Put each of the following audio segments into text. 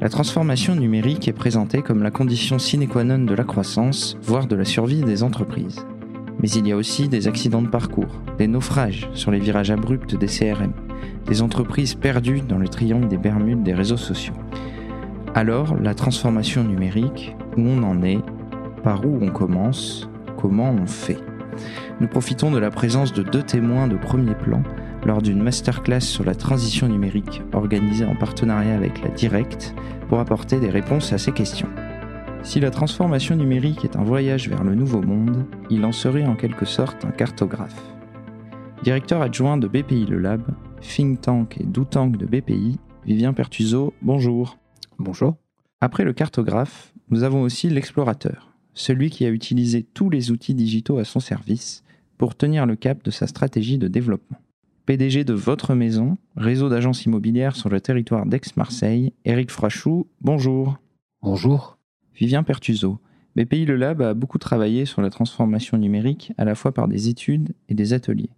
La transformation numérique est présentée comme la condition sine qua non de la croissance, voire de la survie des entreprises. Mais il y a aussi des accidents de parcours, des naufrages sur les virages abrupts des CRM, des entreprises perdues dans le triangle des Bermudes des réseaux sociaux. Alors, la transformation numérique, où on en est, par où on commence, comment on fait? Nous profitons de la présence de deux témoins de premier plan lors d'une masterclass sur la transition numérique organisée en partenariat avec la Direct pour apporter des réponses à ces questions. Si la transformation numérique est un voyage vers le nouveau monde, il en serait en quelque sorte un cartographe. Directeur adjoint de BPI Le Lab, think tank et do tank de BPI, Vivien Pertuso, bonjour. Bonjour. Après le cartographe, nous avons aussi l'explorateur, celui qui a utilisé tous les outils digitaux à son service pour tenir le cap de sa stratégie de développement. PDG de votre maison, réseau d'agences immobilières sur le territoire d'Aix-Marseille, Eric Frachou, bonjour. Bonjour. Vivien Pertuso. BPI Le Lab a beaucoup travaillé sur la transformation numérique à la fois par des études et des ateliers.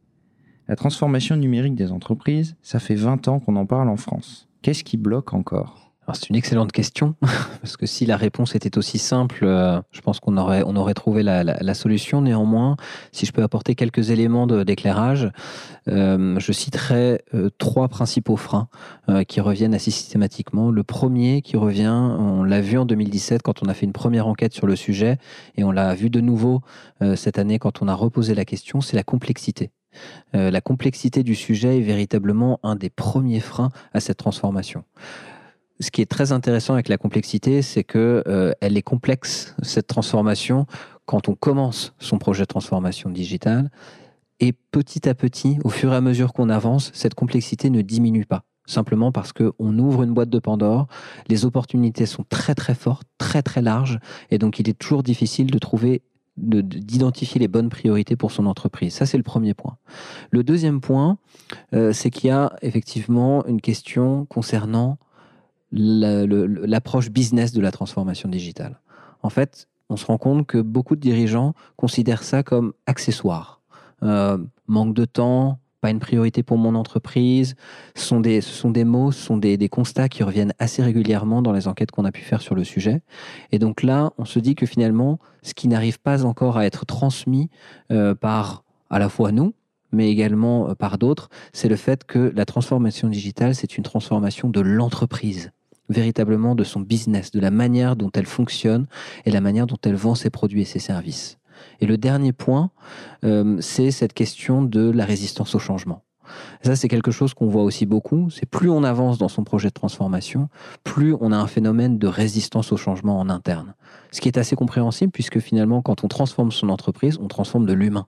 La transformation numérique des entreprises, ça fait 20 ans qu'on en parle en France. Qu'est-ce qui bloque encore? C'est une excellente question, parce que si la réponse était aussi simple, euh, je pense qu'on aurait, trouvé la, solution. Néanmoins, si je peux apporter quelques éléments d'éclairage, euh, je citerai euh, trois principaux freins qui reviennent assez systématiquement. Le premier qui revient, on l'a vu en 2017 quand on a fait une première enquête sur le sujet, et on l'a vu de nouveau cette année quand on a reposé la question, c'est la complexité. la complexité du sujet est véritablement un des premiers freins à cette transformation ce qui est très intéressant avec la complexité, c'est que euh, elle est complexe cette transformation quand on commence son projet de transformation digitale. Et petit à petit, au fur et à mesure qu'on avance, cette complexité ne diminue pas. Simplement parce qu'on ouvre une boîte de Pandore, les opportunités sont très très fortes, très très larges, et donc il est toujours difficile de trouver d'identifier les bonnes priorités pour son entreprise. Ça, c'est le premier point. Le deuxième point, euh, c'est qu'il y a effectivement une question concernant l'approche business de la transformation digitale. En fait, on se rend compte que beaucoup de dirigeants considèrent ça comme accessoire. Euh, manque de temps, pas une priorité pour mon entreprise. Ce sont des, mots, ce sont des, des constats qui reviennent assez régulièrement dans les enquêtes qu'on a pu faire sur le sujet. Et donc là, on se dit que finalement, ce qui n'arrive pas encore à être transmis euh, par à la fois nous, mais également euh, par d'autres, c'est le fait que la transformation digitale, c'est une transformation de l'entreprise véritablement de son business, de la manière dont elle fonctionne et la manière dont elle vend ses produits et ses services. Et le dernier point, euh, c'est cette question de la résistance au changement. ça, c'est quelque chose qu'on voit aussi beaucoup. C'est plus on avance dans son projet de transformation, plus on a un phénomène de résistance au changement en interne. Ce qui est assez compréhensible puisque finalement, quand on transforme son entreprise, on transforme de l'humain.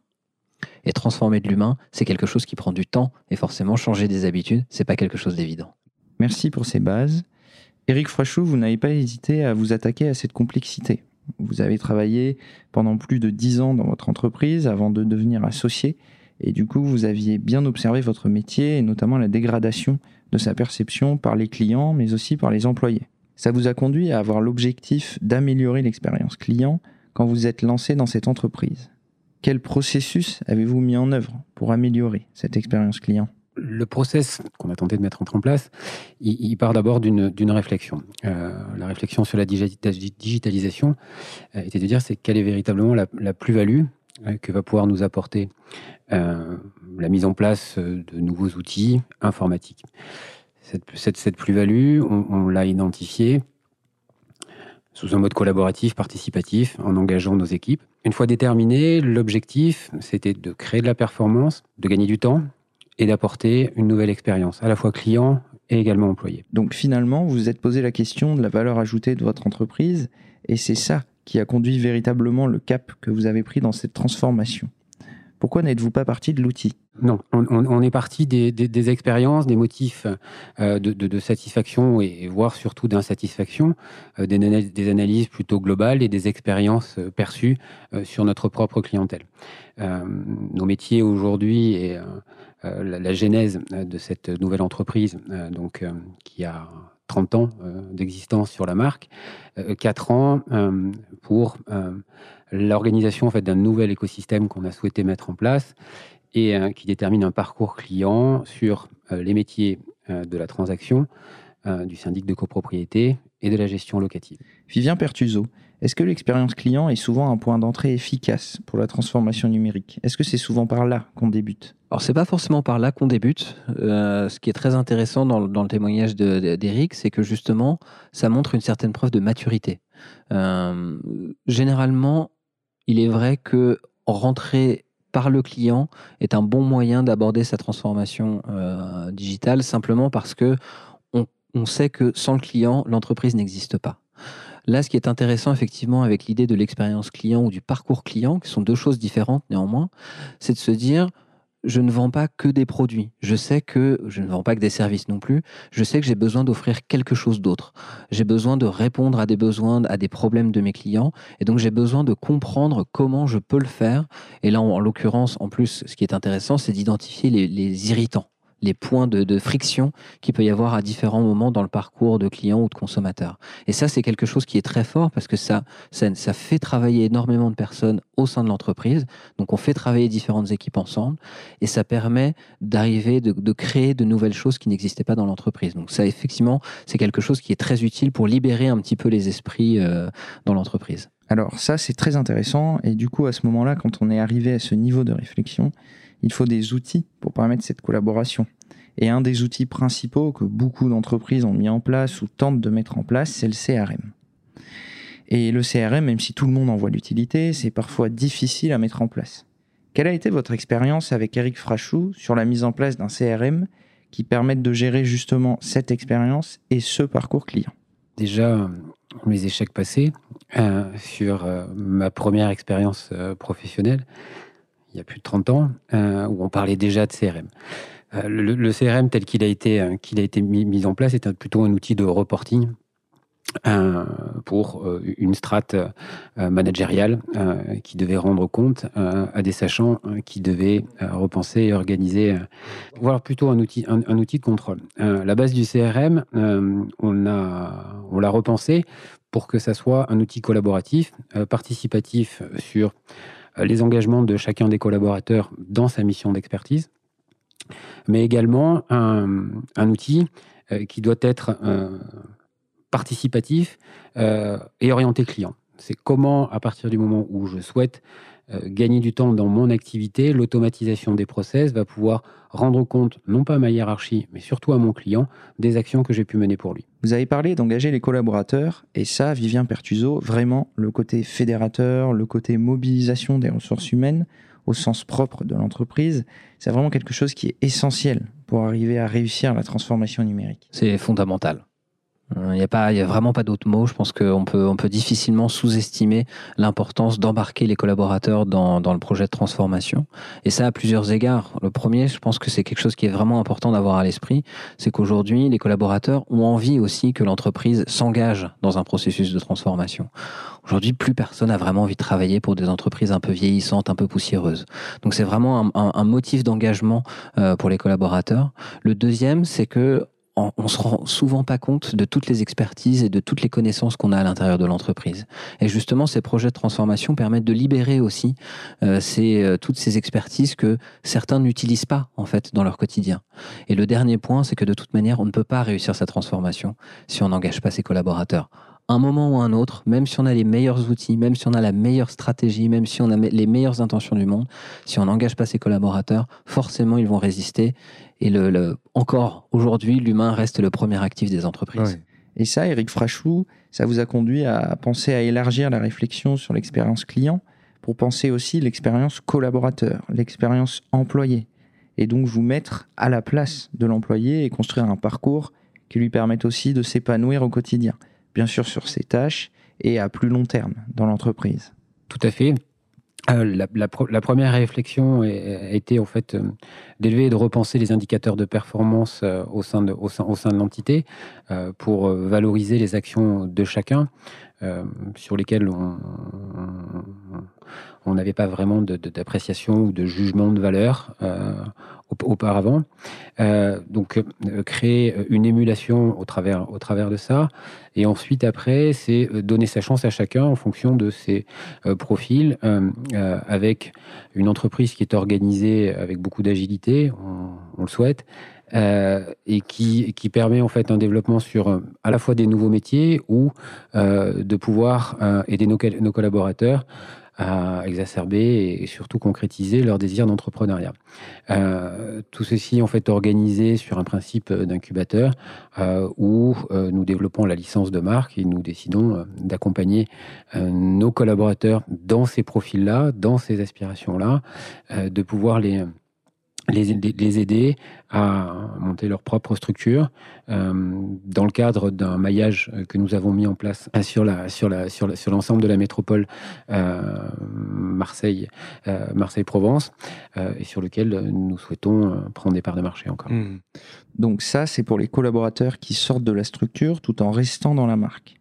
Et transformer de l'humain, c'est quelque chose qui prend du temps et forcément changer des habitudes, c'est pas quelque chose d'évident. Merci pour ces bases. Éric Frochou, vous n'avez pas hésité à vous attaquer à cette complexité. Vous avez travaillé pendant plus de dix ans dans votre entreprise avant de devenir associé, et du coup, vous aviez bien observé votre métier et notamment la dégradation de sa perception par les clients, mais aussi par les employés. Ça vous a conduit à avoir l'objectif d'améliorer l'expérience client quand vous êtes lancé dans cette entreprise. Quel processus avez-vous mis en œuvre pour améliorer cette expérience client? Le process qu'on a tenté de mettre en place, il, part d'abord d'une réflexion. Euh, la réflexion sur la digitalisation euh, était de dire c'est quelle est véritablement la, plus-value euh, que va pouvoir nous apporter la mise en place de nouveaux outils informatiques. Cette, plus-value, on, l'a identifiée sous un mode collaboratif, participatif, en engageant nos équipes. Une fois déterminé, l'objectif, c'était de créer de la performance, de gagner du temps, et d'apporter une nouvelle expérience, à la fois client et également employé. Donc finalement, vous vous êtes posé la question de la valeur ajoutée de votre entreprise, et c'est ça qui a conduit véritablement le cap que vous avez pris dans cette transformation. Pourquoi n'êtes-vous pas parti de l'outil? Non, on, est parti des, expériences, des motifs euh, de, satisfaction et, voire surtout d'insatisfaction, euh, des, analyses plutôt globales et des expériences euh, perçues sur notre propre clientèle. nos métiers aujourd'hui et la, la, genèse de cette nouvelle entreprise, donc qui a 30 ans d'existence sur la marque, 4 ans pour l'organisation en fait, d'un nouvel écosystème qu'on a souhaité mettre en place et euh, qui détermine un parcours client sur euh, les métiers euh, de la transaction, du syndic de copropriété et de la gestion locative. Vivien Pertuso, est-ce que l'expérience client est souvent un point d'entrée efficace pour la transformation numérique? Est-ce que c'est souvent par là qu'on débute? Alors c'est pas forcément par là qu'on débute. Euh, ce qui est très intéressant dans, le témoignage d'Eric, c'est que justement, ça montre une certaine preuve de maturité. Euh, généralement, il est vrai que rentrer par le client est un bon moyen d'aborder sa transformation euh, digitale, simplement parce que on sait que sans le client, l'entreprise n'existe pas. Là, ce qui est intéressant effectivement avec l'idée de l'expérience client ou du parcours client, qui sont deux choses différentes néanmoins, c'est de se dire, je ne vends pas que des produits. Je sais que je ne vends pas que des services non plus. Je sais que j'ai besoin d'offrir quelque chose d'autre. J'ai besoin de répondre à des besoins, à des problèmes de mes clients. Et donc, j'ai besoin de comprendre comment je peux le faire. Et là, en, l'occurrence, en plus, ce qui est intéressant, c'est d'identifier les irritants les points de, friction qu'il peut y avoir à différents moments dans le parcours de client ou de consommateur. Et ça, c'est quelque chose qui est très fort parce que ça, ça, fait travailler énormément de personnes au sein de l'entreprise. Donc, on fait travailler différentes équipes ensemble et ça permet d'arriver, de, créer de nouvelles choses qui n'existaient pas dans l'entreprise. Donc, ça, effectivement, c'est quelque chose qui est très utile pour libérer un petit peu les esprits euh, dans l'entreprise. Alors, ça, c'est très intéressant. Et du coup, à ce moment-là, quand on est arrivé à ce niveau de réflexion, il faut des outils pour permettre cette collaboration. Et un des outils principaux que beaucoup d'entreprises ont mis en place ou tentent de mettre en place, c'est le CRM. Et le CRM, même si tout le monde en voit l'utilité, c'est parfois difficile à mettre en place. Quelle a été votre expérience avec Eric Frachou sur la mise en place d'un CRM qui permette de gérer justement cette expérience et ce parcours client? Déjà, les échecs passés euh, sur euh, ma première expérience euh, professionnelle, il y a plus de 30 ans, euh, où on parlait déjà de CRM. Euh, le, CRM tel qu'il a été, euh, mis, en place est plutôt un outil de reporting pour une strate managériale qui devait rendre compte à des sachants qui devaient repenser et organiser, voire plutôt un outil, un, outil de contrôle. la base du CRM, on l'a on repensé pour que ça soit un outil collaboratif, participatif sur les engagements de chacun des collaborateurs dans sa mission d'expertise, mais également un, outil euh, qui doit être euh, participatif et orienté client. C'est comment, à partir du moment où je souhaite euh, gagner du temps dans mon activité, l'automatisation des process va pouvoir rendre compte, non pas à ma hiérarchie, mais surtout à mon client, des actions que j'ai pu mener pour lui. Vous avez parlé d'engager les collaborateurs, et ça, Vivien Pertuso, vraiment le côté fédérateur, le côté mobilisation des ressources humaines, au sens propre de l'entreprise, c'est vraiment quelque chose qui est essentiel pour arriver à réussir la transformation numérique. C'est fondamental. Il n'y a, pas, a vraiment pas d'autres mots. Je pense qu'on peut, on peut difficilement sous-estimer l'importance d'embarquer les collaborateurs dans, dans, le projet de transformation. Et ça à plusieurs égards. Le premier, je pense que c'est quelque chose qui est vraiment important d'avoir à l'esprit, c'est qu'aujourd'hui, les collaborateurs ont envie aussi que l'entreprise s'engage dans un processus de transformation. Aujourd'hui, plus personne n'a vraiment envie de travailler pour des entreprises un peu vieillissantes, un peu poussiéreuses. Donc c'est vraiment un, un, motif d'engagement euh, pour les collaborateurs. Le deuxième, c'est que on, se rend souvent pas compte de toutes les expertises et de toutes les connaissances qu'on a à l'intérieur de l'entreprise. Et justement, ces projets de transformation permettent de libérer aussi euh, euh, toutes ces expertises que certains n'utilisent pas en fait dans leur quotidien. Et le dernier point, c'est que de toute manière, on ne peut pas réussir sa transformation si on n'engage pas ses collaborateurs un moment ou un autre, même si on a les meilleurs outils, même si on a la meilleure stratégie, même si on a les meilleures intentions du monde, si on n'engage pas ses collaborateurs, forcément ils vont résister. Et le, encore aujourd'hui, l'humain reste le premier actif des entreprises. Et ça, Eric Frachou, ça vous a conduit à penser à élargir la réflexion sur l'expérience client pour penser aussi l'expérience collaborateur, l'expérience employé. Et donc vous mettre à la place de l'employé et construire un parcours qui lui permette aussi de s'épanouir au quotidien bien sûr sur ses tâches et à plus long terme dans l'entreprise. Tout à fait. Euh, la, première réflexion été en fait euh, d'élever et de repenser les indicateurs de performance euh, au sein de l'entité pour valoriser les actions de chacun sur lesquelles on, on n'avait pas vraiment d'appréciation ou de jugement de valeur auparavant. Euh, donc, euh, créer une émulation au travers, au travers de ça. Et ensuite, après, c'est euh, donner sa chance à chacun en fonction de ses profils, avec une entreprise qui est organisée avec beaucoup d'agilité, on, le souhaite, et qui, permet en fait un développement sur à la fois des nouveaux métiers ou de pouvoir aider nos, nos collaborateurs à exacerber et surtout concrétiser leur désir d'entrepreneuriat. Euh, tout ceci en fait organisé sur un principe d'incubateur euh, où euh, nous développons la licence de marque et nous décidons euh, d'accompagner euh, nos collaborateurs dans ces profils-là, dans ces aspirations-là, de pouvoir les les, aider à monter leur propre structure euh, dans le cadre d'un maillage que nous avons mis en place sur l'ensemble de la métropole euh, Marseille euh, Marseille Provence et sur lequel nous souhaitons prendre des parts de marché encore. Mmh. Donc ça c'est pour les collaborateurs qui sortent de la structure tout en restant dans la marque.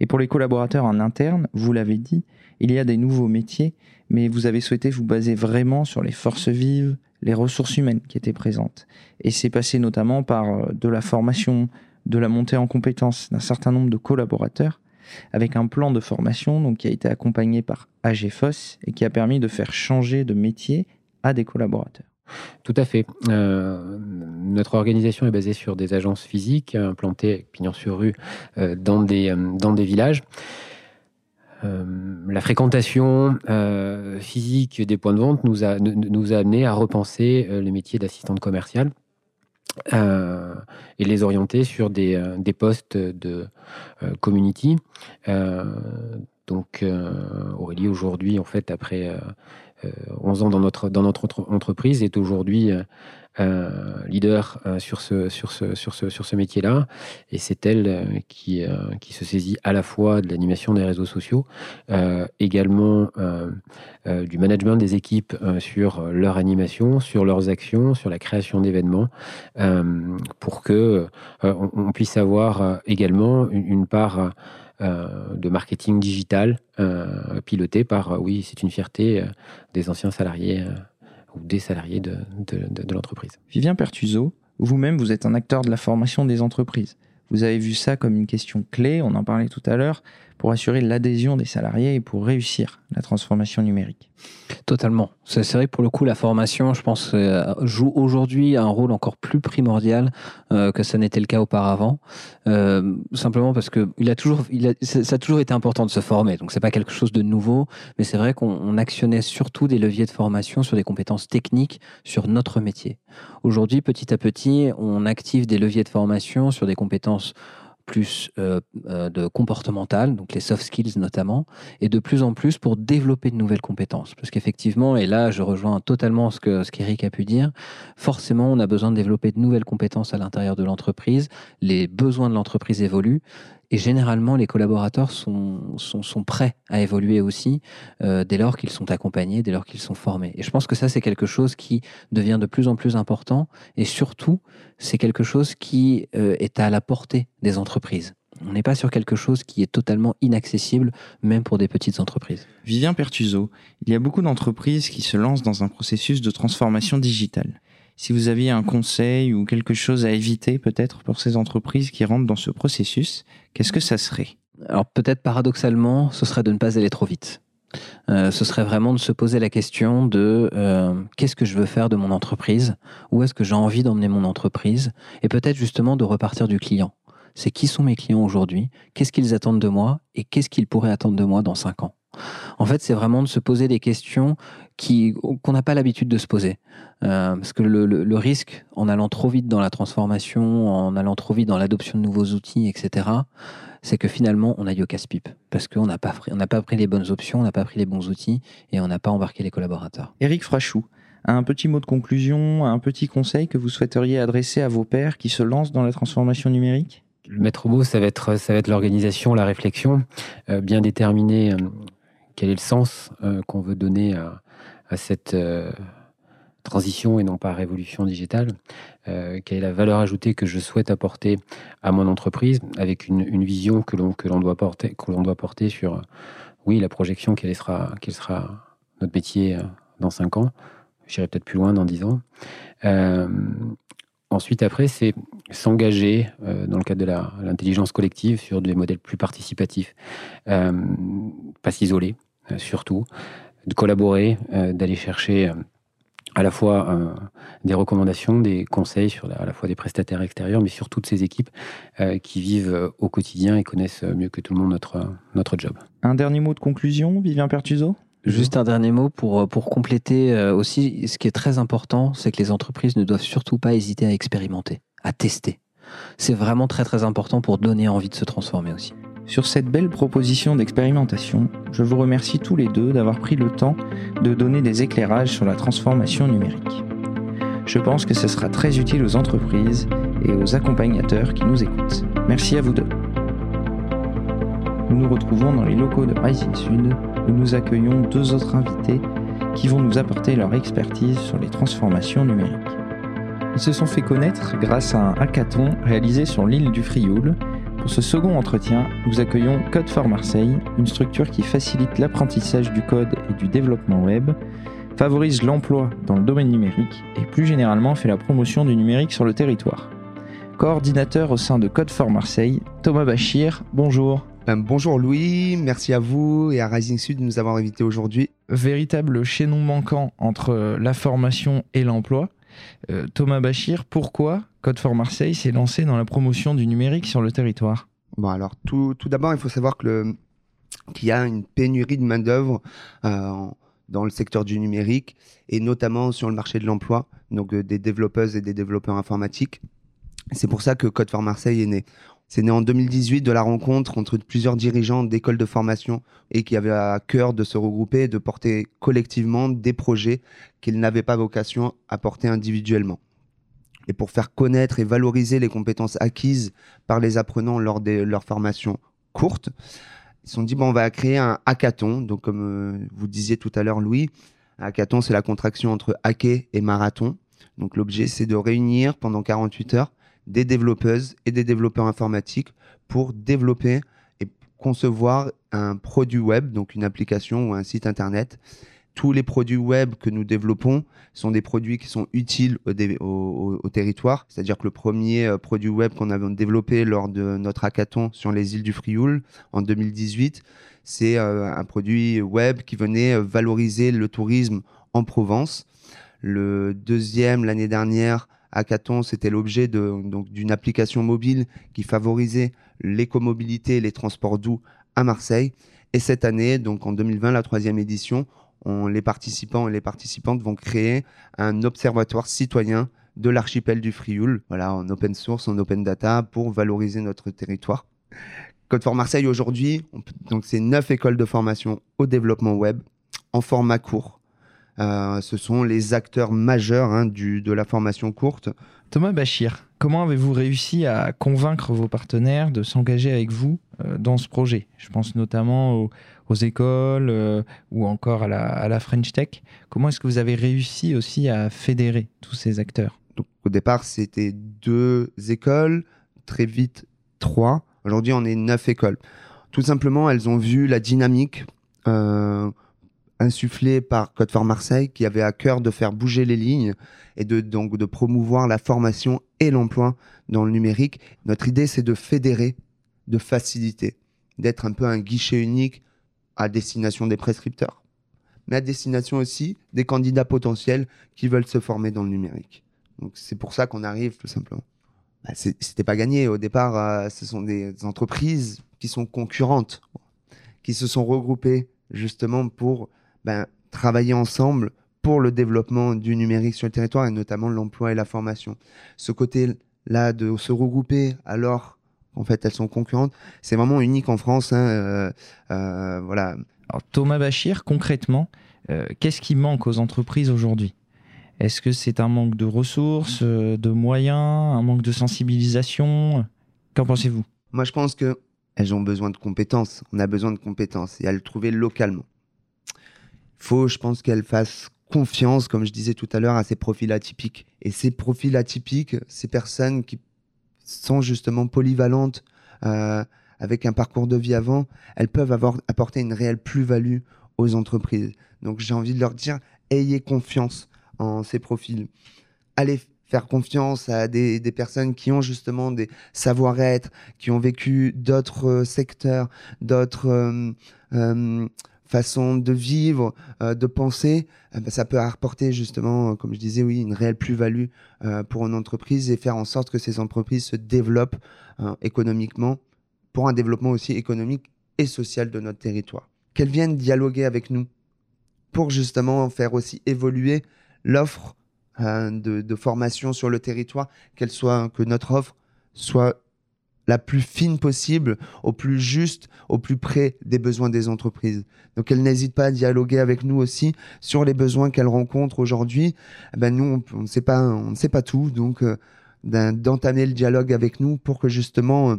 Et pour les collaborateurs en interne, vous l'avez dit, il y a des nouveaux métiers, mais vous avez souhaité vous baser vraiment sur les forces vives, les ressources humaines qui étaient présentes. Et c'est passé notamment par euh, de la formation, de la montée en compétences d'un certain nombre de collaborateurs, avec un plan de formation donc, qui a été accompagné par AGFOS et qui a permis de faire changer de métier à des collaborateurs. Tout à fait. Euh, notre organisation est basée sur des agences physiques implantées pignon sur rue euh, dans, des, dans des villages. Euh, la fréquentation euh, physique des points de vente nous a, nous amené à repenser euh, le métier d'assistante commerciale et les orienter sur des, des postes de community. Donc Aurélie aujourd'hui, en fait, après 11 ans dans notre, dans notre entreprise, est aujourd'hui euh, leader euh, sur ce, sur ce, sur ce, sur ce métier-là. Et c'est elle euh, qui, qui se saisit à la fois de l'animation des réseaux sociaux, également du management des équipes sur leur animation, sur leurs actions, sur la création d'événements, pour que on, puisse avoir également une part de marketing digital piloté par, oui, c'est une fierté des anciens salariés des salariés de, de, l'entreprise. Vivien Pertuso, vous-même, vous êtes un acteur de la formation des entreprises. Vous avez vu ça comme une question clé, on en parlait tout à l'heure, pour assurer l'adhésion des salariés et pour réussir la transformation numérique. Totalement. C'est vrai que pour le coup, la formation, je pense, euh, joue aujourd'hui un rôle encore plus primordial euh, que ça n'était le cas auparavant. Euh, simplement parce que il a toujours, ça a toujours été important de se former. Donc c'est pas quelque chose de nouveau, mais c'est vrai qu'on actionnait surtout des leviers de formation sur des compétences techniques sur notre métier. Aujourd'hui, petit à petit, on active des leviers de formation sur des compétences plus euh, euh, de comportemental, donc les soft skills notamment, et de plus en plus pour développer de nouvelles compétences. Parce qu'effectivement, et là je rejoins totalement ce que ce qu'Eric a pu dire, forcément on a besoin de développer de nouvelles compétences à l'intérieur de l'entreprise, les besoins de l'entreprise évoluent, et généralement, les collaborateurs sont, sont, sont prêts à évoluer aussi euh, dès lors qu'ils sont accompagnés, dès lors qu'ils sont formés. Et je pense que ça, c'est quelque chose qui devient de plus en plus important. Et surtout, c'est quelque chose qui euh, est à la portée des entreprises. On n'est pas sur quelque chose qui est totalement inaccessible, même pour des petites entreprises. Vivien Pertuso, il y a beaucoup d'entreprises qui se lancent dans un processus de transformation digitale si vous aviez un conseil ou quelque chose à éviter peut-être pour ces entreprises qui rentrent dans ce processus, qu'est-ce que ça serait? Alors peut-être paradoxalement, ce serait de ne pas aller trop vite. Euh, ce serait vraiment de se poser la question de euh, qu'est-ce que je veux faire de mon entreprise, où est-ce que j'ai envie d'emmener mon entreprise, et peut-être justement de repartir du client. C'est qui sont mes clients aujourd'hui, qu'est-ce qu'ils attendent de moi, et qu'est-ce qu'ils pourraient attendre de moi dans cinq ans? En fait, c'est vraiment de se poser des questions qui qu'on n'a pas l'habitude de se poser. Euh, parce que le, risque, en allant trop vite dans la transformation, en allant trop vite dans l'adoption de nouveaux outils, etc., c'est que finalement, on aille au casse-pipe. Parce qu'on n'a pas, on n'a pas pris les bonnes options, on n'a pas pris les bons outils et on n'a pas embarqué les collaborateurs. Éric Frachou, un petit mot de conclusion, un petit conseil que vous souhaiteriez adresser à vos pairs qui se lancent dans la transformation numérique? Le maître mot, ça va être, ça va être l'organisation, la réflexion, euh, bien déterminer euh, quel est le sens euh, qu'on veut donner à, cette euh, transition et non pas révolution digitale, euh, quelle est la valeur ajoutée que je souhaite apporter à mon entreprise avec une, vision que l'on que l'on doit porter que l'on doit porter sur oui la projection quel sera sera notre métier dans cinq ans, j'irai peut-être plus loin dans dix ans. Ensuite, après, c'est s'engager dans le cadre de l'intelligence collective sur des modèles plus participatifs, pas s'isoler, surtout, de collaborer, euh, d'aller chercher euh, à la fois euh, des recommandations, des conseils sur à la fois des prestataires extérieurs, mais sur toutes ces équipes euh, qui vivent euh, au quotidien et connaissent mieux que tout le monde notre, notre job. Un dernier mot de conclusion, Vivien Pertuso? Juste un dernier mot pour, pour compléter aussi, ce qui est très important, c'est que les entreprises ne doivent surtout pas hésiter à expérimenter, à tester. C'est vraiment très très important pour donner envie de se transformer aussi. Sur cette belle proposition d'expérimentation, je vous remercie tous les deux d'avoir pris le temps de donner des éclairages sur la transformation numérique. Je pense que ce sera très utile aux entreprises et aux accompagnateurs qui nous écoutent. Merci à vous deux. Nous nous retrouvons dans les locaux de Rising Sud où nous accueillons deux autres invités qui vont nous apporter leur expertise sur les transformations numériques. Ils se sont fait connaître grâce à un hackathon réalisé sur l'île du Frioul pour ce second entretien, nous accueillons Code for Marseille, une structure qui facilite l'apprentissage du code et du développement web, favorise l'emploi dans le domaine numérique et plus généralement fait la promotion du numérique sur le territoire. Coordinateur au sein de Code for Marseille, Thomas Bachir, bonjour. Ben, bonjour Louis, merci à vous et à Rising Sud de nous avoir invités aujourd'hui. Véritable chaînon manquant entre la formation et l'emploi. Euh, Thomas Bachir, pourquoi Code for Marseille s'est lancé dans la promotion du numérique sur le territoire Bon, alors tout, d'abord, il faut savoir qu'il y a une pénurie de main-d'œuvre euh, dans le secteur du numérique et notamment sur le marché de l'emploi, donc euh, des développeuses et des développeurs informatiques. C'est pour ça que Code for Marseille est né. C'est né en 2018 de la rencontre entre plusieurs dirigeants d'écoles de formation et qui avaient à cœur de se regrouper et de porter collectivement des projets qu'ils n'avaient pas vocation à porter individuellement. Et pour faire connaître et valoriser les compétences acquises par les apprenants lors de leur formation courte, ils se sont dit, on va créer un hackathon. Donc, comme euh, vous disiez tout à l'heure, Louis, hackathon, c'est la contraction entre hacker et marathon. Donc, l'objet, c'est de réunir pendant 48 heures des développeuses et des développeurs informatiques pour développer et concevoir un produit web, donc une application ou un site internet. Tous les produits web que nous développons sont des produits qui sont utiles au, territoire. C'est-à-dire que le premier euh, produit web qu'on avait développé lors de notre hackathon sur les îles du Frioul en 2018, c'est euh, un produit web qui venait euh, valoriser le tourisme en Provence. Le deuxième, l'année dernière, Hackathon, c'était l'objet d'une application mobile qui favorisait l'écomobilité et les transports doux à Marseille. Et cette année, donc en 2020, la troisième édition, les participants et les participantes vont créer un observatoire citoyen de l'archipel du Frioul, voilà, en open source, en open data, pour valoriser notre territoire. Code for Marseille aujourd'hui, donc c'est neuf écoles de formation au développement web en format court. Euh, ce sont les acteurs majeurs hein, de la formation courte. Thomas Bachir, comment avez-vous réussi à convaincre vos partenaires de s'engager avec vous euh, dans ce projet? Je pense notamment aux, écoles euh, ou encore à la, French Tech. Comment est-ce que vous avez réussi aussi à fédérer tous ces acteurs? Au départ, c'était deux écoles, très vite trois. Aujourd'hui, on est neuf écoles. Tout simplement, elles ont vu la dynamique insufflé par Code for Marseille qui avait à cœur de faire bouger les lignes et de donc de promouvoir la formation et l'emploi dans le numérique. Notre idée c'est de fédérer, de faciliter, d'être un peu un guichet unique à destination des prescripteurs, mais à destination aussi des candidats potentiels qui veulent se former dans le numérique. Donc c'est pour ça qu'on arrive tout simplement. Bah, C'était pas gagné au départ. Euh, ce sont des entreprises qui sont concurrentes, qui se sont regroupées justement pour ben, travailler ensemble pour le développement du numérique sur le territoire et notamment l'emploi et la formation. Ce côté-là de se regrouper alors en fait elles sont concurrentes, c'est vraiment unique en France. Hein, euh, euh, voilà. Alors, Thomas Bachir, concrètement, euh, qu'est-ce qui manque aux entreprises aujourd'hui? Est-ce que c'est un manque de ressources, de moyens, un manque de sensibilisation? Qu'en pensez-vous? Moi, je pense que elles ont besoin de compétences. On a besoin de compétences et à le trouver localement faut, je pense, qu'elle fasse confiance, comme je disais tout à l'heure, à ces profils atypiques. Et ces profils atypiques, ces personnes qui sont justement polyvalentes, euh, avec un parcours de vie avant, elles peuvent avoir apporté une réelle plus-value aux entreprises. Donc j'ai envie de leur dire, ayez confiance en ces profils. Allez faire confiance à des, personnes qui ont justement des savoir-être, qui ont vécu d'autres secteurs, d'autres euh, euh, façon de vivre, de penser, bah, ça peut apporter justement, comme je disais, oui, une réelle plus-value pour une entreprise et faire en sorte que ces entreprises se développent économiquement pour un développement aussi économique et social de notre territoire. Qu'elles viennent dialoguer avec nous pour justement faire aussi évoluer l'offre de, de, formation sur le territoire, qu'elle soit que notre offre soit la plus fine possible, au plus juste, au plus près des besoins des entreprises. Donc elles n'hésitent pas à dialoguer avec nous aussi sur les besoins qu'elles rencontrent aujourd'hui. Eh ben nous, on, ne sait pas, on sait pas tout, donc euh, d'entamer le dialogue avec nous pour que justement euh,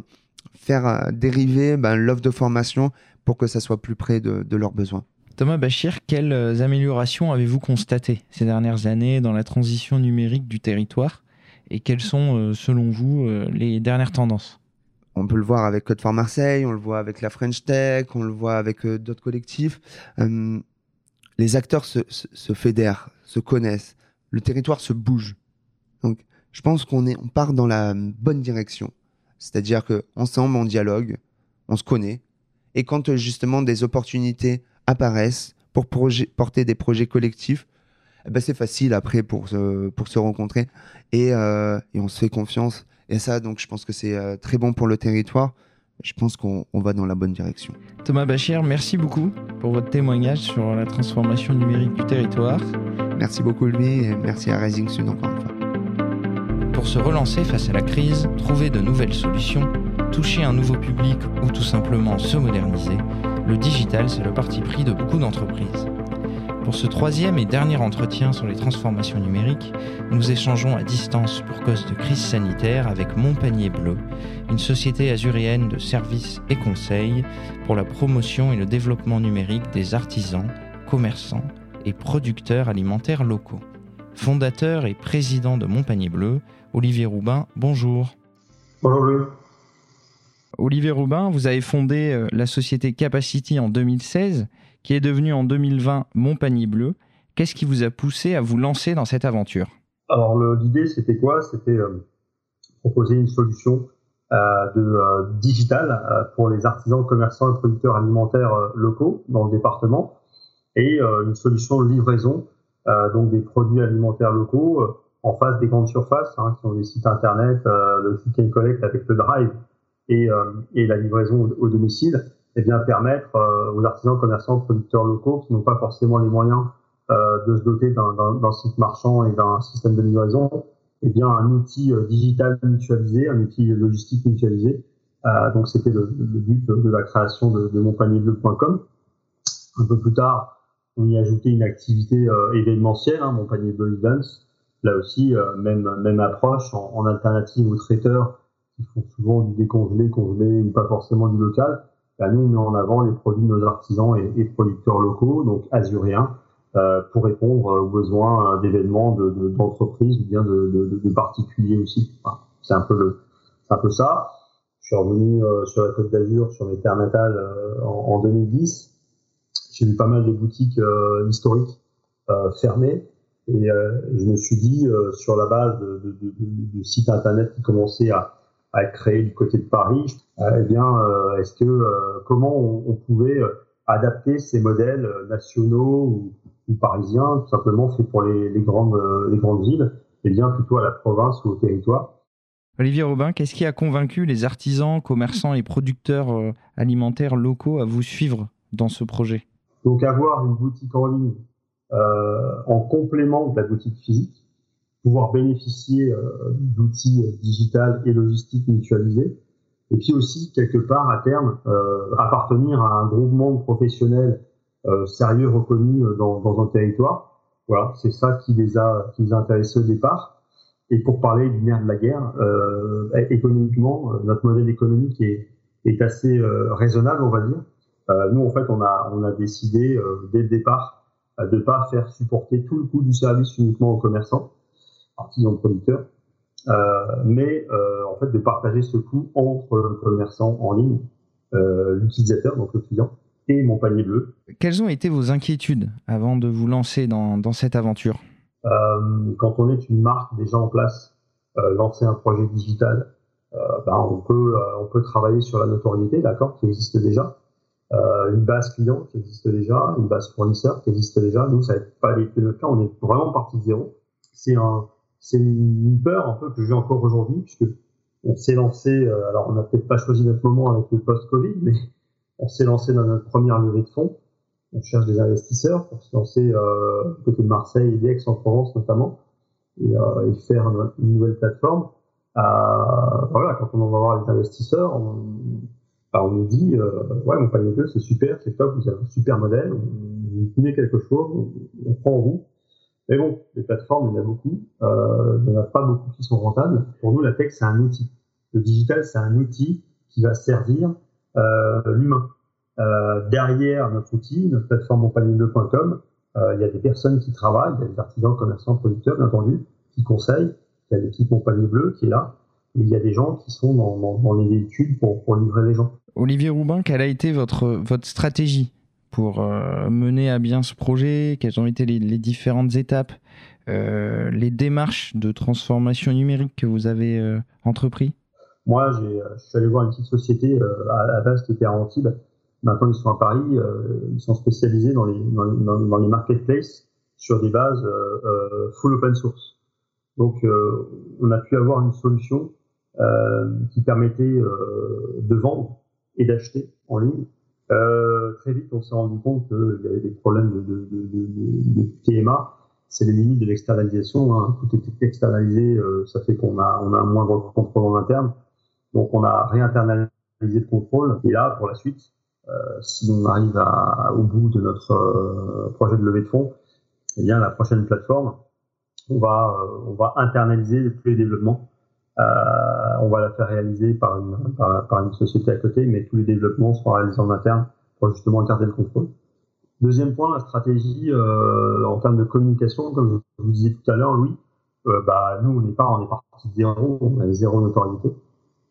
faire euh, dériver ben, l'offre de formation pour que ça soit plus près de, de leurs besoins. Thomas Bachir, quelles améliorations avez-vous constatées ces dernières années dans la transition numérique du territoire? Et quelles sont, selon vous, les dernières tendances? On peut le voir avec Code for Marseille, on le voit avec la French Tech, on le voit avec euh, d'autres collectifs. Euh, les acteurs se, fédèrent, se connaissent, le territoire se bouge. Donc, je pense qu'on est, on part dans la bonne direction. C'est-à-dire que ensemble, on dialogue, on se connaît, et quand euh, justement des opportunités apparaissent pour porter des projets collectifs, eh ben c'est facile après pour se, pour se rencontrer et, et on se fait confiance et ça, donc, je pense que c'est euh, très bon pour le territoire. Je pense qu'on va dans la bonne direction. Thomas Bachir, merci beaucoup pour votre témoignage sur la transformation numérique du territoire. Merci beaucoup lui et merci à Rising Sud encore une fois. Pour se relancer face à la crise, trouver de nouvelles solutions, toucher un nouveau public ou tout simplement se moderniser, le digital c'est le parti pris de beaucoup d'entreprises. Pour ce troisième et dernier entretien sur les transformations numériques, nous échangeons à distance pour cause de crise sanitaire avec Montpanier Bleu, une société azuréenne de services et conseils pour la promotion et le développement numérique des artisans, commerçants et producteurs alimentaires locaux. Fondateur et président de Montpanier Bleu, Olivier Roubin, bonjour. Bonjour Olivier Roubin, vous avez fondé euh, la société Capacity en 2016 qui est devenu en 2020 Montpagny Bleu. Qu'est-ce qui vous a poussé à vous lancer dans cette aventure? Alors l'idée c'était quoi? C'était euh, proposer une solution euh, de euh, digital pour les artisans, commerçants et producteurs alimentaires locaux dans le département et une solution de livraison donc des produits alimentaires locaux en face des grandes surfaces hein, qui ont des sites internet, le click collect avec le drive et, et la livraison au domicile et bien, permettre euh, aux artisans, commerçants, producteurs locaux qui n'ont pas forcément les moyens euh, de se doter d'un site marchand et d'un système de livraison, eh bien, un outil euh, digital mutualisé, un outil logistique mutualisé. donc, c'était le, but de la création de, de monpanierbleu.com. Un peu plus tard, on y a ajouté une activité événementielle, hein, Mon Events. Là aussi, même, même approche en alternative aux traiteurs qui font souvent du décongelé, congelé ou pas forcément du local bah, nous, on met en avant les produits de nos artisans et, producteurs locaux, donc azuréens, euh, pour répondre aux besoins euh, d'événements d'entreprises de, ou bien de, de, particuliers aussi. c'est un peu le, un peu ça. Je suis revenu euh, sur la Côte d'Azur, sur mes terres natales en, en, 2010. J'ai vu pas mal de boutiques historiques fermées et je me suis dit, sur la base de, sites internet qui commençaient à, à être créés du côté de Paris, euh, eh bien, euh, est-ce que euh, comment on, pouvait adapter ces modèles nationaux ou, parisiens, tout simplement faits pour les, grandes les grandes villes, et eh bien plutôt à la province ou au territoire. Olivier Robin, qu'est-ce qui a convaincu les artisans, commerçants et producteurs alimentaires locaux à vous suivre dans ce projet? Donc avoir une boutique en ligne en complément de la boutique physique, pouvoir bénéficier euh, d'outils euh, digitales et logistiques mutualisés, et puis aussi quelque part à terme euh, appartenir à un groupement de professionnels sérieux reconnus dans, dans, un territoire. Voilà, c'est ça qui les a qui les a intéressés au départ. Et pour parler du nerf de la guerre, euh, économiquement, notre modèle économique est, est assez raisonnable, on va dire. Euh, nous, en fait, on a, on a décidé dès le départ de ne pas faire supporter tout le coût du service uniquement aux commerçants, artisans producteurs, euh, mais euh, en fait de partager ce coût entre le commerçant en ligne, euh, l'utilisateur, donc le client, et mon panier bleu. Quelles ont été vos inquiétudes avant de vous lancer dans, dans cette aventure? Quand on est une marque déjà en place, lancer un projet digital, ben on, peut, on peut travailler sur la notoriété, d'accord, qui existe déjà. une base client qui existe déjà, une base fournisseur qui existe déjà. Nous, ça n'a pas été le cas. On est vraiment parti de zéro. C'est un, c'est une peur un peu que j'ai encore aujourd'hui, puisque on s'est lancé. alors, on n'a peut-être pas choisi notre moment avec le post-Covid, mais on s'est lancé dans notre première levée de fonds. On cherche des investisseurs pour se lancer euh, côté de Marseille et d'Aix-en-Provence notamment et, euh, et, faire une, nouvelle plateforme. Euh, voilà, quand on va voir les investisseurs, on, bah, on nous dit euh, ouais mon panier bleu c'est super, c'est top, vous avez un super modèle, vous tenez quelque chose, on, on, prend en vous. Mais bon, les plateformes, il y en a beaucoup. Euh, il n'y en a pas beaucoup qui sont rentables. Pour nous, la tech, c'est un outil. Le digital, c'est un outil qui va servir euh, l'humain. Euh, derrière notre outil, notre plateforme monpanier2.com, euh, il y a des personnes qui travaillent, il y a des artisans, commerçants, producteurs, bien entendu, qui conseillent. Il y a l'équipe Mon Bleu qui est là. Et il y a des gens qui sont dans, les véhicules pour, livrer les gens. Olivier Roubin, quelle a été votre, votre stratégie? Pour mener à bien ce projet Quelles ont été les, différentes étapes, les démarches de transformation numérique que vous avez entrepris? Moi, euh, je suis allé voir une petite société euh, à la base qui était à. Maintenant, ils sont à Paris. Euh, ils sont spécialisés dans les marketplaces sur des bases full open source. Donc, on a pu avoir une solution qui permettait de vendre et d'acheter en ligne. Très vite, on s'est rendu compte qu'il y avait des problèmes de, de, de, de TMA. C'est les limites de l'externalisation. Hein. Tout est externalisé, ça fait qu'on a, on a un moindre contrôle en interne. Donc on a réinternalisé le contrôle. Et là, pour la suite, euh, si on arrive à, au bout de notre euh, projet de levée de fonds, eh bien la prochaine plateforme, on va, euh, on va internaliser tous les développements. On va la faire réaliser par une, société à côté, mais tous les développements seront réalisés en interne pour justement garder le contrôle. Deuxième point, la stratégie en termes de communication, comme je vous disais tout à l'heure, Louis, bah, nous, on n'est pas, on est parti de zéro, on a zéro notoriété.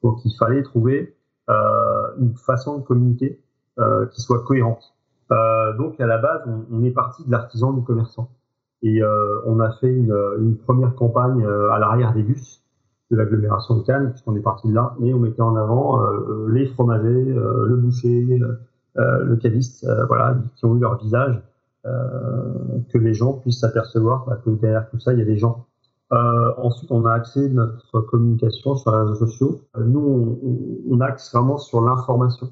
Donc il fallait trouver euh, une façon de communiquer euh, qui soit cohérente. Euh, donc à la base, on, est parti de l'artisan du commerçant. Et on a fait une première campagne à l'arrière des bus de l'agglomération de Cannes, puisqu'on est parti de là, mais on mettait en avant les fromagers, le boucher, le caviste, voilà, qui ont eu leur visage, que les gens puissent s'apercevoir bah, que derrière tout ça, il y a des gens euh, ensuite, on a axé notre communication sur les réseaux sociaux. Euh, nous, on, on, axe vraiment sur l'information.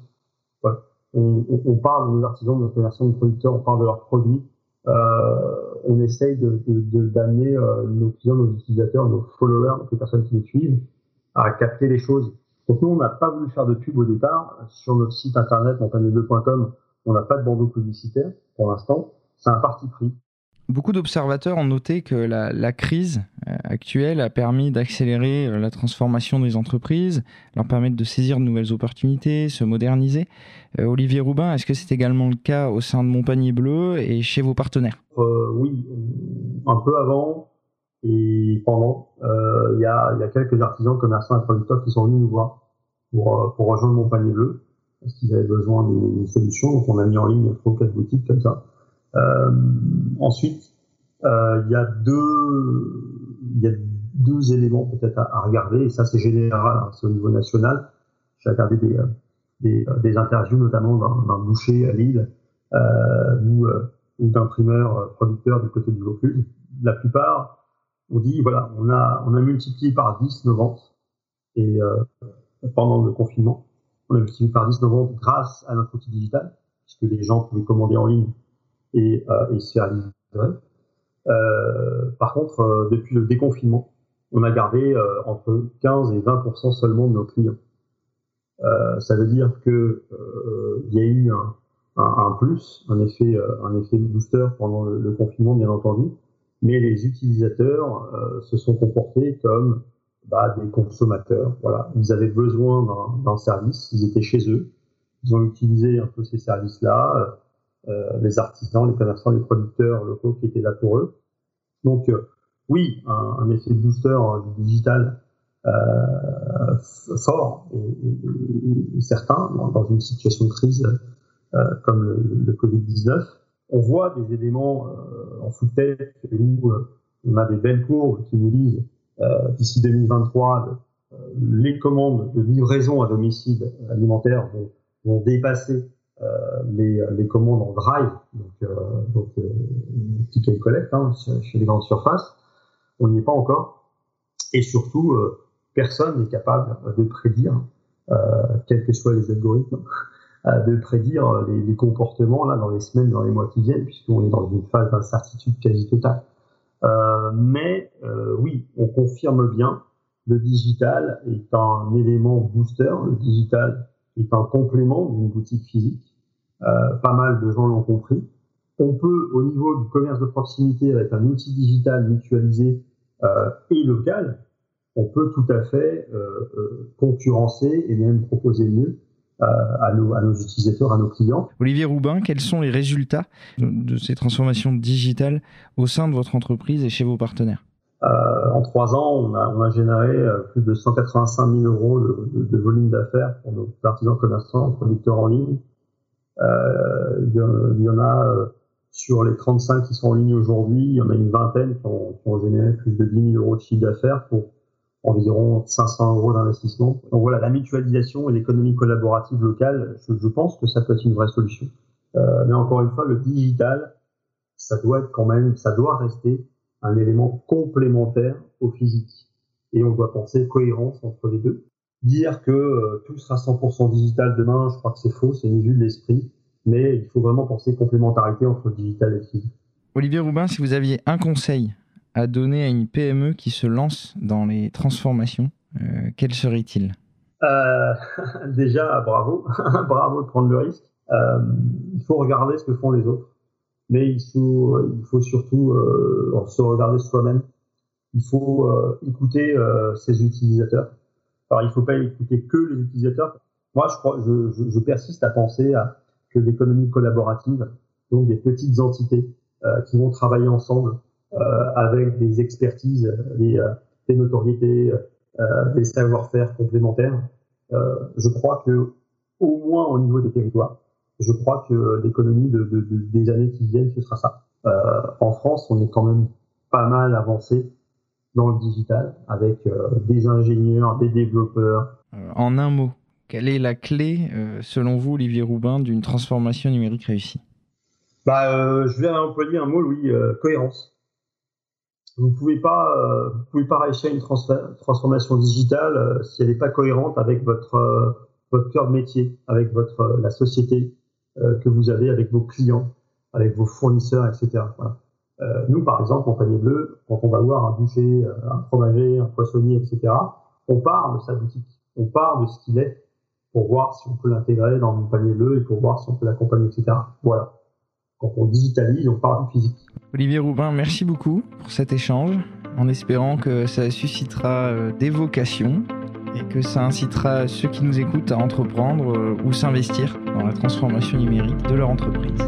Voilà. On, on, parle de nos artisans, de nos commerçants, de nos producteurs, on parle de leurs produits. Euh, on essaye de, d'amener euh, nos clients, nos utilisateurs, nos followers, les personnes qui nous suivent, à capter les choses. Donc nous, on n'a pas voulu faire de pub au départ. Sur notre site internet, montagne2.com, on n'a pas de bandeau publicitaire pour l'instant. C'est un parti pris. Beaucoup d'observateurs ont noté que la, crise euh, actuelle a permis d'accélérer euh, la transformation des entreprises, leur permettre de saisir de nouvelles opportunités, se moderniser. Euh, Olivier Roubin, est-ce que c'est également le cas au sein de Montpanier Bleu et chez vos partenaires? Oui, un peu avant et pendant. Il y, a, quelques artisans, commerçants et producteurs qui sont venus nous voir pour, pour rejoindre Montpanier Bleu parce qu'ils avaient besoin d'une solution. Donc on a mis en ligne trois quatre boutiques comme ça. Euh, ensuite, euh, il y a deux, y a deux éléments peut-être à, regarder, et ça c'est général, hein, c'est au niveau national. J'ai regardé des, des, des, interviews notamment d'un boucher à Lille euh, ou, ou d'imprimeurs producteurs du côté du Vaucluse. La plupart on dit voilà, on a, on a multiplié par 10 nos ventes et euh, pendant le confinement, on a multiplié par 10 nos ventes grâce à notre outil digital, puisque les gens pouvaient commander en ligne et, euh, et faire livrer. Euh, par contre, euh, depuis le déconfinement, on a gardé entre 15 et 20% seulement de nos clients. ça veut dire que il y a eu un, un, plus, un effet, un effet booster pendant le, confinement, bien entendu, mais les utilisateurs se sont comportés comme bah, des consommateurs. Voilà, ils avaient besoin d'un service, ils étaient chez eux, ils ont utilisé un peu ces services-là. Euh, les artisans, les commerçants, les producteurs locaux qui étaient là pour eux. Donc euh, oui, un, effet booster euh, digital fort et, certain dans, une situation de crise comme le, Covid-19. On voit des éléments en sous-tête où on a des belles courbes qui nous disent d'ici 2023, les commandes de livraison à domicile alimentaire vont dépasser les, les, commandes en drive, donc, donc ticket and collect hein, chez les grandes surfaces. On n'y est pas encore. Et surtout, personne n'est capable de prédire, quels que soient les algorithmes, de prédire les, les, comportements là dans les semaines, dans les mois qui viennent, puisqu'on est dans une phase d'incertitude quasi totale. Euh, mais euh, oui, on confirme bien, le digital est un élément booster, le digital est un complément d'une boutique physique. Euh, pas mal de gens l'ont compris. On peut, au niveau du commerce de proximité, avec un outil digital mutualisé euh, et local, on peut tout à fait euh, concurrencer et même proposer mieux à nos, à, nos, utilisateurs, à nos clients. Olivier Roubin, quels sont les résultats de, ces transformations digitales au sein de votre entreprise et chez vos partenaires? Euh, En trois ans, on a, on a, généré euh, plus de 185 000 euros de, de, de volume d'affaires pour nos artisans commerçants, producteurs en ligne. Euh, il y en a euh, sur les 35 qui sont en ligne aujourd'hui, il y en a une vingtaine qui ont, qui ont généré plus de 10 000 euros de chiffre d'affaires pour environ 500 euros d'investissement. Donc voilà, la mutualisation et l'économie collaborative locale, je, je, pense que ça peut être une vraie solution. Euh, mais encore une fois, le digital, ça doit être quand même, ça doit rester un élément complémentaire au physique. Et on doit penser cohérence entre les deux. Dire que euh, tout sera 100% digital demain, je crois que c'est faux, c'est une vue de l'esprit. Mais il faut vraiment penser complémentarité entre le digital et le physique. Olivier Roubin, si vous aviez un conseil à donner à une PME qui se lance dans les transformations, euh, quel serait-il? Euh, Déjà, bravo, bravo de prendre le risque. Il faut regarder ce que font les autres, mais il faut, il faut surtout euh, se regarder soi-même. Il faut euh, écouter euh, ses utilisateurs. Alors, il ne faut pas écouter que les utilisateurs. Moi, je, crois, je, je, je persiste à penser à, que l'économie collaborative, donc des petites entités qui vont travailler ensemble, euh, avec des expertises, des, euh, des notoriétés, euh, des savoir-faire complémentaires. je crois que, au moins au niveau des territoires, je crois que l'économie de, de, de, des années qui viennent, ce sera ça. en France, on est quand même pas mal avancé dans le digital avec euh, des ingénieurs, des développeurs. en un mot, quelle est la clé, euh, selon vous, Olivier Roubin, d'une transformation numérique réussie? Bah, euh, Je vais employer un mot, oui, cohérence. Vous pouvez pas, euh, vous pouvez pas réussir une transformation digitale euh, si elle n'est pas cohérente avec votre euh, votre cœur de métier, avec votre la société que vous avez, avec vos clients, avec vos fournisseurs, etc. Voilà. nous, par exemple, en panier bleu, quand on va voir un boucher, un fromager, un poissonnier, etc., on part de sa boutique, on part de ce qu'il est pour voir si on peut l'intégrer dans le panier bleu et pour voir si on peut l'accompagner, etc. Voilà quand on digitalise, on parle du physique. Olivier Roubin, merci beaucoup pour cet échange, en espérant que ça suscitera euh, des vocations et que ça incitera ceux qui nous écoutent à entreprendre euh, ou s'investir dans la transformation numérique de leur entreprise.